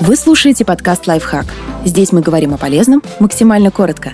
Вы слушаете подкаст «Лайфхак». Здесь мы говорим о полезном максимально коротко.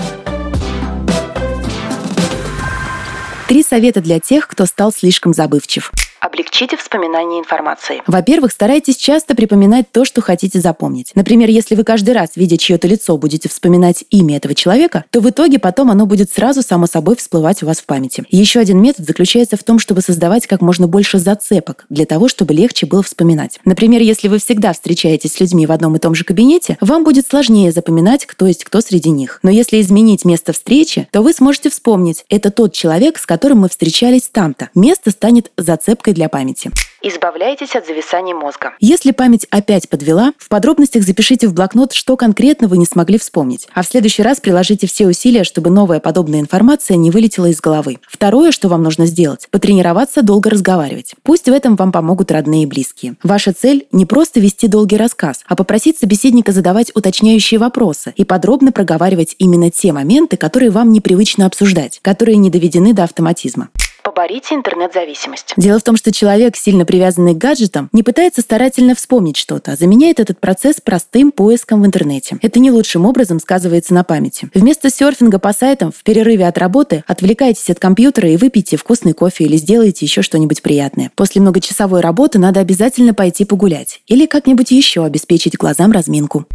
Три совета для тех, кто стал слишком забывчив – Облегчите вспоминание информации. Во-первых, старайтесь часто припоминать то, что хотите запомнить. Например, если вы каждый раз, видя чье-то лицо, будете вспоминать имя этого человека, то в итоге потом оно будет сразу само собой всплывать у вас в памяти. Еще один метод заключается в том, чтобы создавать как можно больше зацепок для того, чтобы легче было вспоминать. Например, если вы всегда встречаетесь с людьми в одном и том же кабинете, вам будет сложнее запоминать, кто есть кто среди них. Но если изменить место встречи, то вы сможете вспомнить, это тот человек, с которым мы встречались там-то. Место станет зацепкой тряпкой для памяти. Избавляйтесь от зависания мозга. Если память опять подвела, в подробностях запишите в блокнот, что конкретно вы не смогли вспомнить. А в следующий раз приложите все усилия, чтобы новая подобная информация не вылетела из головы. Второе, что вам нужно сделать – потренироваться долго разговаривать. Пусть в этом вам помогут родные и близкие. Ваша цель – не просто вести долгий рассказ, а попросить собеседника задавать уточняющие вопросы и подробно проговаривать именно те моменты, которые вам непривычно обсуждать, которые не доведены до автоматизма поборите интернет-зависимость. Дело в том, что человек, сильно привязанный к гаджетам, не пытается старательно вспомнить что-то, а заменяет этот процесс простым поиском в интернете. Это не лучшим образом сказывается на памяти. Вместо серфинга по сайтам в перерыве от работы отвлекайтесь от компьютера и выпейте вкусный кофе или сделайте еще что-нибудь приятное. После многочасовой работы надо обязательно пойти погулять или как-нибудь еще обеспечить глазам разминку.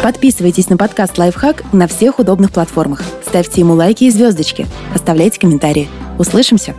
Подписывайтесь на подкаст «Лайфхак» на всех удобных платформах. Ставьте ему лайки и звездочки. Оставляйте комментарии. Услышимся!